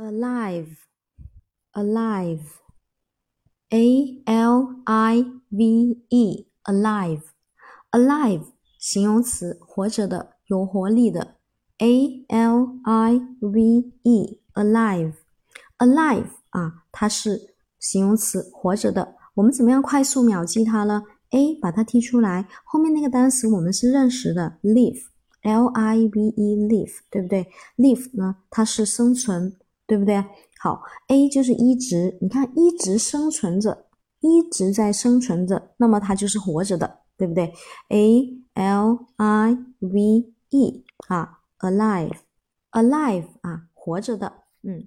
alive, alive, a l i v e, alive, alive 形容词，活着的，有活力的。a l i v e, alive, alive 啊，它是形容词，活着的。我们怎么样快速秒记它呢？a 把它踢出来，后面那个单词我们是认识的，live, l i v e, live，对不对？live 呢，它是生存。对不对？好，A 就是一直，你看一直生存着，一直在生存着，那么它就是活着的，对不对？A L I V E 啊，alive，alive 啊，活着的，嗯。